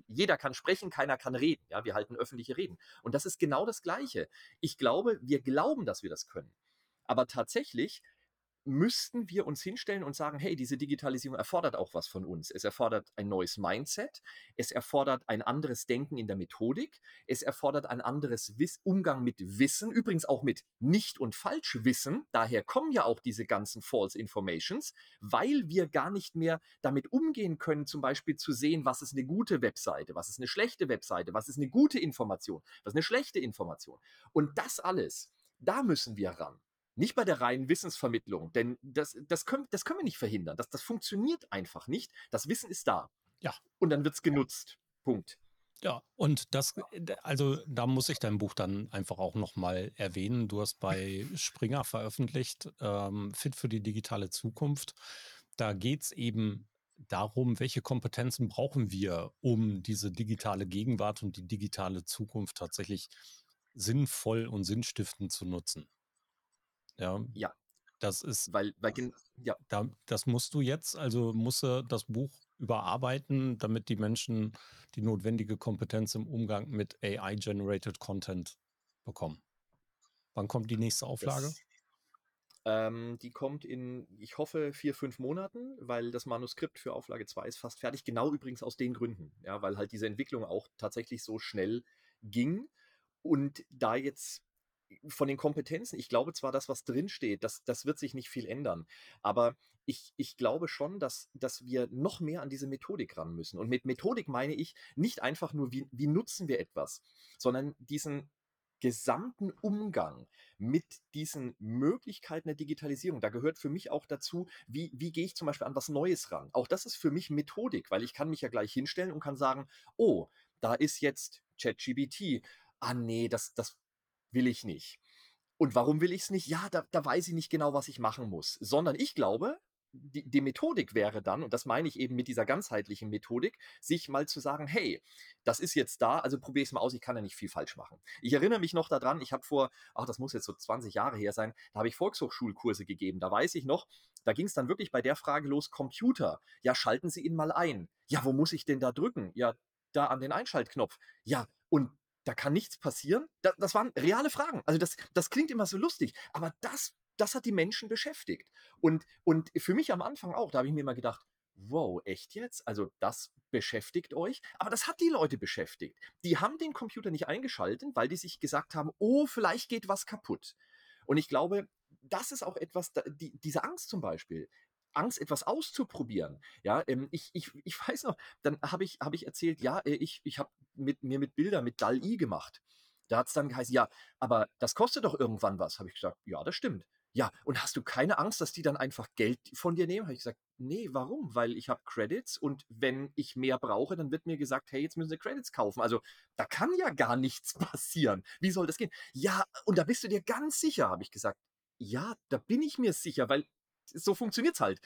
jeder kann sprechen, keiner kann reden. Ja, wir halten öffentliche Reden. Und das ist genau das Gleiche. Ich glaube, wir glauben, dass wir das können. Aber tatsächlich müssten wir uns hinstellen und sagen, hey, diese Digitalisierung erfordert auch was von uns. Es erfordert ein neues Mindset, es erfordert ein anderes Denken in der Methodik, es erfordert ein anderes Wiss Umgang mit Wissen, übrigens auch mit Nicht- und Falschwissen. Daher kommen ja auch diese ganzen False Informations, weil wir gar nicht mehr damit umgehen können, zum Beispiel zu sehen, was ist eine gute Webseite, was ist eine schlechte Webseite, was ist eine gute Information, was ist eine schlechte Information. Und das alles, da müssen wir ran. Nicht bei der reinen Wissensvermittlung, denn das, das, können, das können wir nicht verhindern. Das, das funktioniert einfach nicht. Das Wissen ist da. Ja. Und dann wird es genutzt. Punkt. Ja, und das, also da muss ich dein Buch dann einfach auch nochmal erwähnen. Du hast bei Springer veröffentlicht, ähm, Fit für die digitale Zukunft. Da geht es eben darum, welche Kompetenzen brauchen wir, um diese digitale Gegenwart und die digitale Zukunft tatsächlich sinnvoll und sinnstiftend zu nutzen. Ja, Ja, das ist, weil, weil ja, da, das musst du jetzt, also musst du das Buch überarbeiten, damit die Menschen die notwendige Kompetenz im Umgang mit AI-generated Content bekommen. Wann kommt die nächste Auflage? das, ähm, die kommt in, ich hoffe, vier, fünf Monaten, weil das Manuskript für Auflage 2 ist fast fertig. Genau übrigens aus den Gründen. Ja, weil halt diese Entwicklung auch tatsächlich so schnell ging. Und da jetzt von den Kompetenzen, ich glaube zwar, das, was drinsteht, das, das wird sich nicht viel ändern, aber ich, ich glaube schon, dass, dass wir noch mehr an diese Methodik ran müssen. Und mit Methodik meine ich nicht einfach nur, wie, wie nutzen wir etwas, sondern diesen gesamten Umgang mit diesen Möglichkeiten der Digitalisierung. Da gehört für mich auch dazu, wie, wie gehe ich zum Beispiel an was Neues ran. Auch das ist für mich Methodik, weil ich kann mich ja gleich hinstellen und kann sagen, oh, da ist jetzt ChatGBT. Ah nee, das, das will ich nicht. Und warum will ich es nicht? Ja, da, da weiß ich nicht genau, was ich machen muss. Sondern ich glaube, die, die Methodik wäre dann, und das meine ich eben mit dieser ganzheitlichen Methodik, sich mal zu sagen, hey, das ist jetzt da, also probiere ich es mal aus, ich kann ja nicht viel falsch machen. Ich erinnere mich noch daran, ich habe vor, ach, das muss jetzt so 20 Jahre her sein, da habe ich Volkshochschulkurse gegeben. Da weiß ich noch, da ging es dann wirklich bei der Frage los, Computer, ja, schalten Sie ihn mal ein. Ja, wo muss ich denn da drücken? Ja, da an den Einschaltknopf. Ja, und da kann nichts passieren. Das, das waren reale Fragen. Also das, das klingt immer so lustig, aber das, das hat die Menschen beschäftigt. Und, und für mich am Anfang auch, da habe ich mir immer gedacht, wow, echt jetzt? Also das beschäftigt euch? Aber das hat die Leute beschäftigt. Die haben den Computer nicht eingeschaltet, weil die sich gesagt haben, oh, vielleicht geht was kaputt. Und ich glaube, das ist auch etwas, die, diese Angst zum Beispiel, Angst, etwas auszuprobieren. Ja, ähm, ich, ich, ich weiß noch, dann habe ich, hab ich erzählt, ja, äh, ich, ich habe mit, mir mit Bilder mit DAL-I gemacht. Da hat es dann geheißen, ja, aber das kostet doch irgendwann was. Habe ich gesagt, ja, das stimmt. Ja, und hast du keine Angst, dass die dann einfach Geld von dir nehmen? Habe ich gesagt, nee, warum? Weil ich habe Credits und wenn ich mehr brauche, dann wird mir gesagt, hey, jetzt müssen Sie Credits kaufen. Also da kann ja gar nichts passieren. Wie soll das gehen? Ja, und da bist du dir ganz sicher, habe ich gesagt. Ja, da bin ich mir sicher, weil so funktioniert es halt.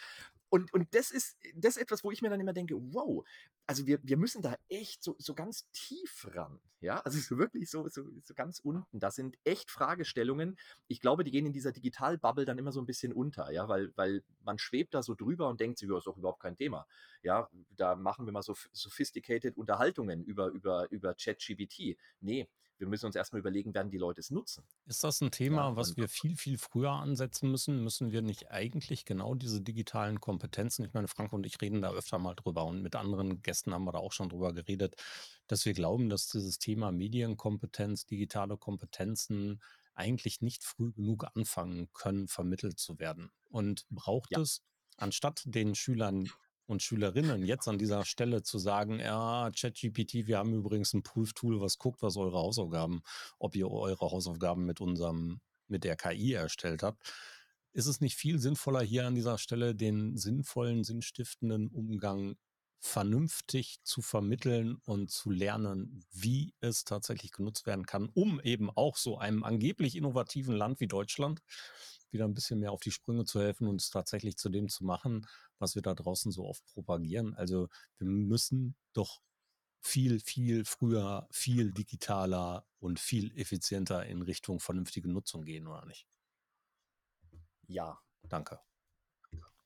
Und, und das ist das ist etwas, wo ich mir dann immer denke, wow, also wir, wir müssen da echt so, so ganz tief ran. Ja, also so wirklich so, so, so ganz unten. Das sind echt Fragestellungen. Ich glaube, die gehen in dieser Digital-Bubble dann immer so ein bisschen unter, ja, weil, weil man schwebt da so drüber und denkt, ja, ist doch überhaupt kein Thema. Ja, da machen wir mal so sophisticated Unterhaltungen über, über, über ChatGPT. Nee, wir müssen uns erstmal überlegen, werden die Leute es nutzen. Ist das ein Thema, ja, was wir viel, viel früher ansetzen müssen? Müssen wir nicht eigentlich genau diese digitalen Kompetenzen, ich meine, Frank und ich reden da öfter mal drüber und mit anderen Gästen haben wir da auch schon drüber geredet, dass wir glauben, dass dieses Thema Medienkompetenz, digitale Kompetenzen eigentlich nicht früh genug anfangen können, vermittelt zu werden. Und braucht ja. es anstatt den Schülern und Schülerinnen jetzt an dieser Stelle zu sagen, ja, ChatGPT, wir haben übrigens ein Prüftool, was guckt, was eure Hausaufgaben, ob ihr eure Hausaufgaben mit unserem, mit der KI erstellt habt. Ist es nicht viel sinnvoller, hier an dieser Stelle den sinnvollen, sinnstiftenden Umgang vernünftig zu vermitteln und zu lernen, wie es tatsächlich genutzt werden kann, um eben auch so einem angeblich innovativen Land wie Deutschland wieder ein bisschen mehr auf die Sprünge zu helfen und es tatsächlich zu dem zu machen, was wir da draußen so oft propagieren. Also wir müssen doch viel, viel früher, viel digitaler und viel effizienter in Richtung vernünftige Nutzung gehen, oder nicht? Ja. Danke.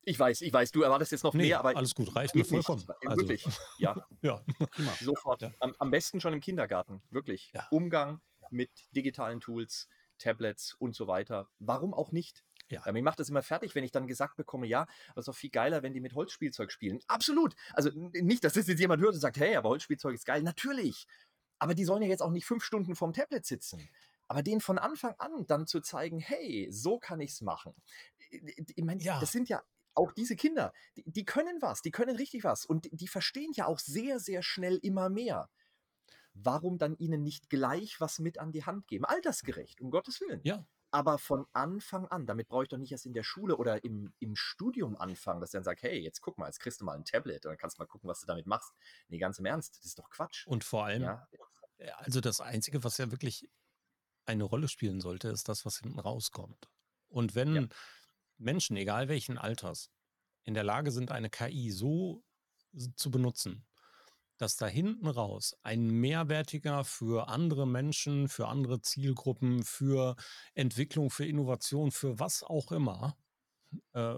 Ich weiß, ich weiß, du erwartest jetzt noch nee, mehr, aber. Alles gut, reicht mir vollkommen. Also, wirklich. Ja. ja. Sofort. Ja. Am, am, besten schon im Kindergarten. Wirklich. Ja. Umgang mit digitalen Tools, Tablets und so weiter. Warum auch nicht? Ja. Mir macht das immer fertig, wenn ich dann gesagt bekomme, ja, es ist doch viel geiler, wenn die mit Holzspielzeug spielen. Absolut. Also nicht, dass das jetzt jemand hört und sagt, hey, aber Holzspielzeug ist geil. Natürlich. Aber die sollen ja jetzt auch nicht fünf Stunden vorm Tablet sitzen. Aber denen von Anfang an dann zu zeigen, hey, so kann ich es machen. Ich meine, ja. das sind ja auch diese Kinder, die, die, können was, die können richtig was und die, die verstehen ja auch sehr, sehr schnell immer mehr warum dann ihnen nicht gleich was mit an die Hand geben? Altersgerecht, um Gottes Willen. Ja. Aber von Anfang an, damit brauche ich doch nicht erst in der Schule oder im, im Studium anfangen, dass ich dann sage, hey, jetzt guck mal, jetzt kriegst du mal ein Tablet und dann kannst du mal gucken, was du damit machst. Nee, ganz im Ernst, das ist doch Quatsch. Und vor allem, ja. Äh, also das Einzige, was ja wirklich eine Rolle spielen sollte, ist das, was hinten rauskommt. Und wenn ja. Menschen, egal welchen Alters, in der Lage sind, eine KI so zu benutzen, dass da hinten raus ein mehrwertiger für andere Menschen, für andere Zielgruppen, für Entwicklung, für Innovation, für was auch immer, äh,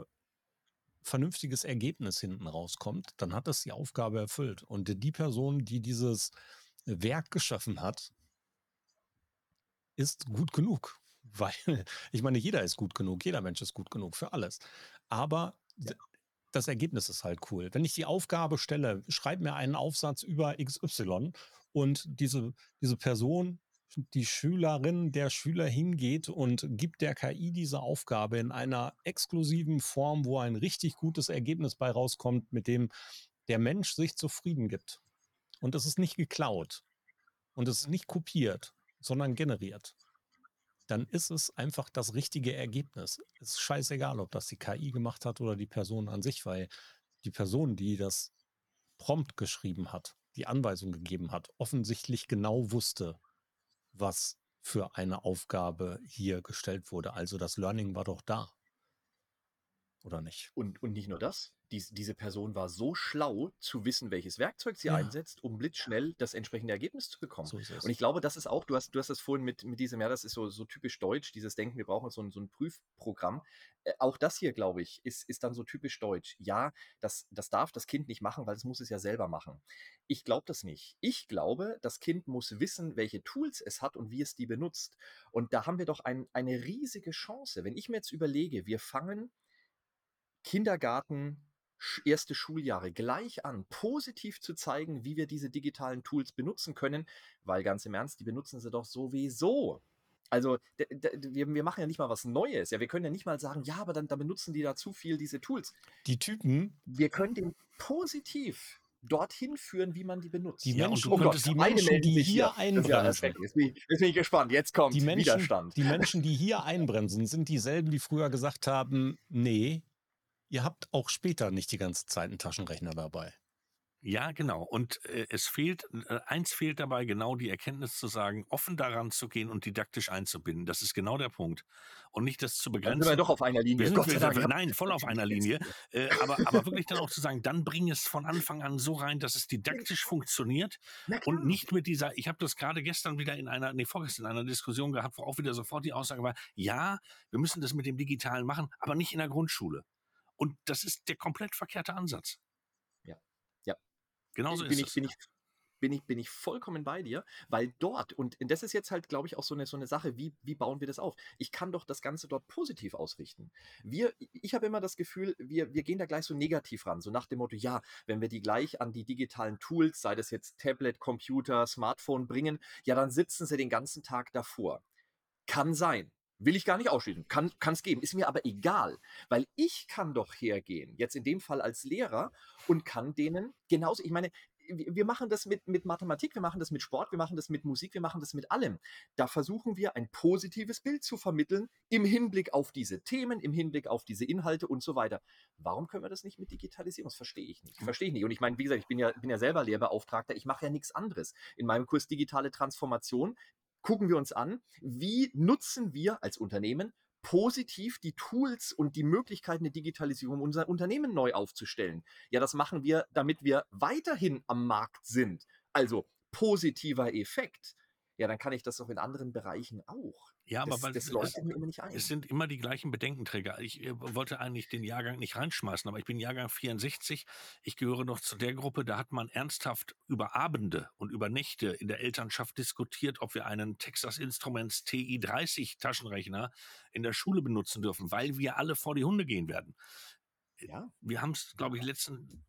vernünftiges Ergebnis hinten rauskommt, dann hat das die Aufgabe erfüllt. Und die Person, die dieses Werk geschaffen hat, ist gut genug. Weil, ich meine, jeder ist gut genug, jeder Mensch ist gut genug für alles. Aber ja das Ergebnis ist halt cool. Wenn ich die Aufgabe stelle, schreib mir einen Aufsatz über XY und diese, diese Person, die Schülerin, der Schüler hingeht und gibt der KI diese Aufgabe in einer exklusiven Form, wo ein richtig gutes Ergebnis bei rauskommt, mit dem der Mensch sich zufrieden gibt. Und es ist nicht geklaut und es ist nicht kopiert, sondern generiert dann ist es einfach das richtige Ergebnis. Es ist scheißegal, ob das die KI gemacht hat oder die Person an sich, weil die Person, die das Prompt geschrieben hat, die Anweisung gegeben hat, offensichtlich genau wusste, was für eine Aufgabe hier gestellt wurde. Also das Learning war doch da. Oder nicht? Und, und nicht nur das dies, diese Person war so schlau, zu wissen, welches Werkzeug sie ja. einsetzt, um blitzschnell das entsprechende Ergebnis zu bekommen. So und ich glaube, das ist auch, du hast, du hast das vorhin mit, mit diesem, ja, das ist so, so typisch deutsch, dieses Denken, wir brauchen so ein, so ein Prüfprogramm. Äh, auch das hier, glaube ich, ist, ist dann so typisch deutsch. Ja, das, das darf das Kind nicht machen, weil es muss es ja selber machen. Ich glaube das nicht. Ich glaube, das Kind muss wissen, welche Tools es hat und wie es die benutzt. Und da haben wir doch ein, eine riesige Chance. Wenn ich mir jetzt überlege, wir fangen Kindergarten erste Schuljahre gleich an, positiv zu zeigen, wie wir diese digitalen Tools benutzen können, weil ganz im Ernst, die benutzen sie doch sowieso. Also wir, wir machen ja nicht mal was Neues. Ja, wir können ja nicht mal sagen, ja, aber dann, dann benutzen die da zu viel diese Tools. Die Typen. Wir können den positiv dorthin führen, wie man die benutzt. Die Menschen, oh Gott, die, Menschen die hier einbremsen. Ja, jetzt, bin ich, jetzt bin ich gespannt. Jetzt kommt die Menschen, Widerstand. Die Menschen, die hier einbremsen, sind dieselben, die früher gesagt haben, nee, ihr habt auch später nicht die ganze Zeit einen Taschenrechner dabei. Ja, genau. Und äh, es fehlt, äh, eins fehlt dabei, genau die Erkenntnis zu sagen, offen daran zu gehen und didaktisch einzubinden. Das ist genau der Punkt. Und nicht das zu begrenzen. Dann sind wir doch auf einer Linie. Wir sind, wir, nein, voll auf einer Linie. Äh, aber, aber wirklich dann auch zu sagen, dann bring es von Anfang an so rein, dass es didaktisch funktioniert und nicht mit dieser, ich habe das gerade gestern wieder in einer, nee, vorgestern in einer Diskussion gehabt, wo auch wieder sofort die Aussage war, ja, wir müssen das mit dem Digitalen machen, aber nicht in der Grundschule. Und das ist der komplett verkehrte Ansatz. Genauso bin ist ich, es. Bin ich, bin ich, bin ich vollkommen bei dir, weil dort, und das ist jetzt halt, glaube ich, auch so eine, so eine Sache, wie, wie bauen wir das auf? Ich kann doch das Ganze dort positiv ausrichten. Wir, ich habe immer das Gefühl, wir, wir gehen da gleich so negativ ran, so nach dem Motto, ja, wenn wir die gleich an die digitalen Tools, sei das jetzt Tablet, Computer, Smartphone bringen, ja, dann sitzen sie den ganzen Tag davor. Kann sein. Will ich gar nicht ausschließen. Kann es geben. Ist mir aber egal. Weil ich kann doch hergehen, jetzt in dem Fall als Lehrer, und kann denen genauso, ich meine, wir machen das mit, mit Mathematik, wir machen das mit Sport, wir machen das mit Musik, wir machen das mit allem. Da versuchen wir ein positives Bild zu vermitteln im Hinblick auf diese Themen, im Hinblick auf diese Inhalte und so weiter. Warum können wir das nicht mit Digitalisierung? Das verstehe ich nicht. Verstehe ich nicht. Und ich meine, wie gesagt, ich bin ja, bin ja selber Lehrbeauftragter, ich mache ja nichts anderes. In meinem Kurs Digitale Transformation gucken wir uns an, wie nutzen wir als Unternehmen positiv die Tools und die Möglichkeiten der Digitalisierung, um unser Unternehmen neu aufzustellen. Ja, das machen wir, damit wir weiterhin am Markt sind. Also positiver Effekt. Ja, dann kann ich das auch in anderen Bereichen auch. Ja, aber das, weil das es, ein. es sind immer die gleichen Bedenkenträger. Ich äh, wollte eigentlich den Jahrgang nicht reinschmeißen, aber ich bin Jahrgang 64. Ich gehöre noch zu der Gruppe, da hat man ernsthaft über Abende und über Nächte in der Elternschaft diskutiert, ob wir einen Texas Instruments TI-30 Taschenrechner in der Schule benutzen dürfen, weil wir alle vor die Hunde gehen werden. Ja. Wir haben es, glaube ich, letzten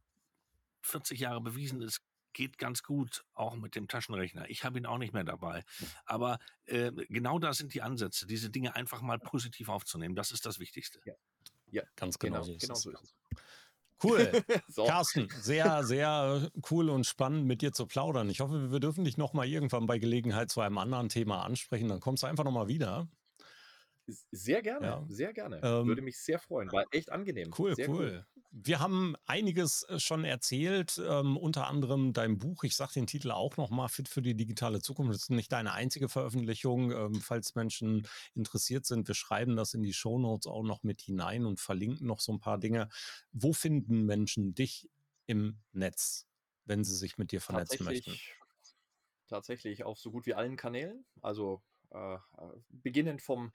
40 Jahre bewiesen, es geht ganz gut, auch mit dem Taschenrechner. Ich habe ihn auch nicht mehr dabei. Aber äh, genau da sind die Ansätze, diese Dinge einfach mal positiv aufzunehmen. Das ist das Wichtigste. Ja, ja ganz genau. Genau, so ist, genau so ist es. Cool. so. Carsten, sehr, sehr cool und spannend mit dir zu plaudern. Ich hoffe, wir dürfen dich nochmal irgendwann bei Gelegenheit zu einem anderen Thema ansprechen. Dann kommst du einfach nochmal wieder. Sehr gerne, ja. sehr gerne. Ähm, Würde mich sehr freuen. War echt angenehm. Cool, sehr cool. cool. Wir haben einiges äh, schon erzählt, ähm, unter anderem dein Buch. Ich sage den Titel auch nochmal, Fit für die digitale Zukunft. Das ist nicht deine einzige Veröffentlichung. Ähm, falls Menschen interessiert sind, wir schreiben das in die Shownotes auch noch mit hinein und verlinken noch so ein paar Dinge. Wo finden Menschen dich im Netz, wenn sie sich mit dir vernetzen möchten? Tatsächlich auf so gut wie allen Kanälen. Also äh, äh beginnend vom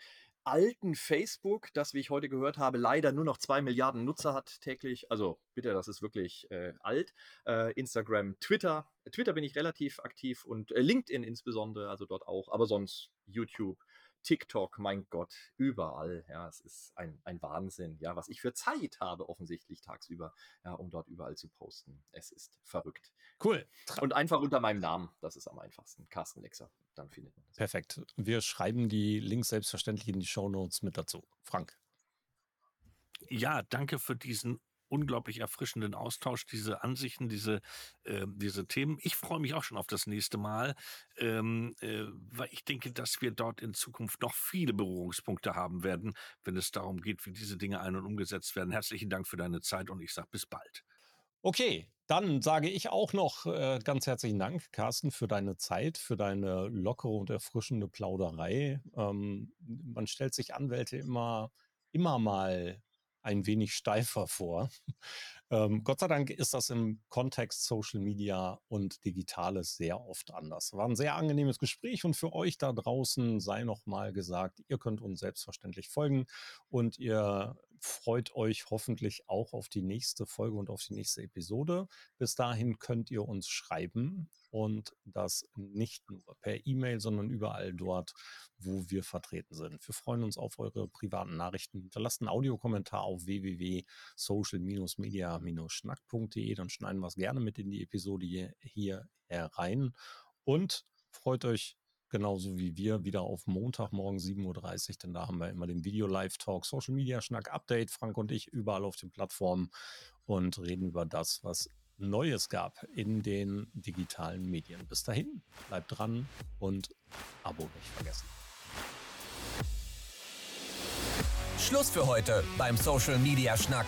alten Facebook, das, wie ich heute gehört habe, leider nur noch zwei Milliarden Nutzer hat täglich. Also bitte, das ist wirklich äh, alt. Äh, Instagram, Twitter. Twitter bin ich relativ aktiv und äh, LinkedIn insbesondere, also dort auch. Aber sonst YouTube, TikTok, mein Gott, überall. Ja, es ist ein, ein Wahnsinn, ja, was ich für Zeit habe, offensichtlich tagsüber, ja, um dort überall zu posten. Es ist verrückt. Cool. Und einfach unter meinem Namen, das ist am einfachsten. Carsten Lexer, dann findet man das. Perfekt. Wir schreiben die Links selbstverständlich in die Show Notes mit dazu. Frank. Ja, danke für diesen unglaublich erfrischenden Austausch, diese Ansichten, diese, äh, diese Themen. Ich freue mich auch schon auf das nächste Mal, ähm, äh, weil ich denke, dass wir dort in Zukunft noch viele Berührungspunkte haben werden, wenn es darum geht, wie diese Dinge ein- und umgesetzt werden. Herzlichen Dank für deine Zeit und ich sage bis bald. Okay, dann sage ich auch noch äh, ganz herzlichen Dank, Carsten, für deine Zeit, für deine lockere und erfrischende Plauderei. Ähm, man stellt sich Anwälte immer, immer mal ein wenig steifer vor. Ähm, Gott sei Dank ist das im Kontext Social Media und Digitales sehr oft anders. War ein sehr angenehmes Gespräch und für euch da draußen sei nochmal gesagt, ihr könnt uns selbstverständlich folgen und ihr freut euch hoffentlich auch auf die nächste Folge und auf die nächste Episode. Bis dahin könnt ihr uns schreiben und das nicht nur per E-Mail, sondern überall dort, wo wir vertreten sind. Wir freuen uns auf eure privaten Nachrichten. Hinterlasst einen Audiokommentar auf www.social-media-schnack.de, dann schneiden wir es gerne mit in die Episode hier herein und freut euch genauso wie wir, wieder auf Montagmorgen 7.30 Uhr, denn da haben wir immer den Video-Live-Talk, Social Media Schnack Update, Frank und ich überall auf den Plattformen und reden über das, was Neues gab in den digitalen Medien. Bis dahin, bleibt dran und Abo nicht vergessen. Schluss für heute beim Social Media Schnack.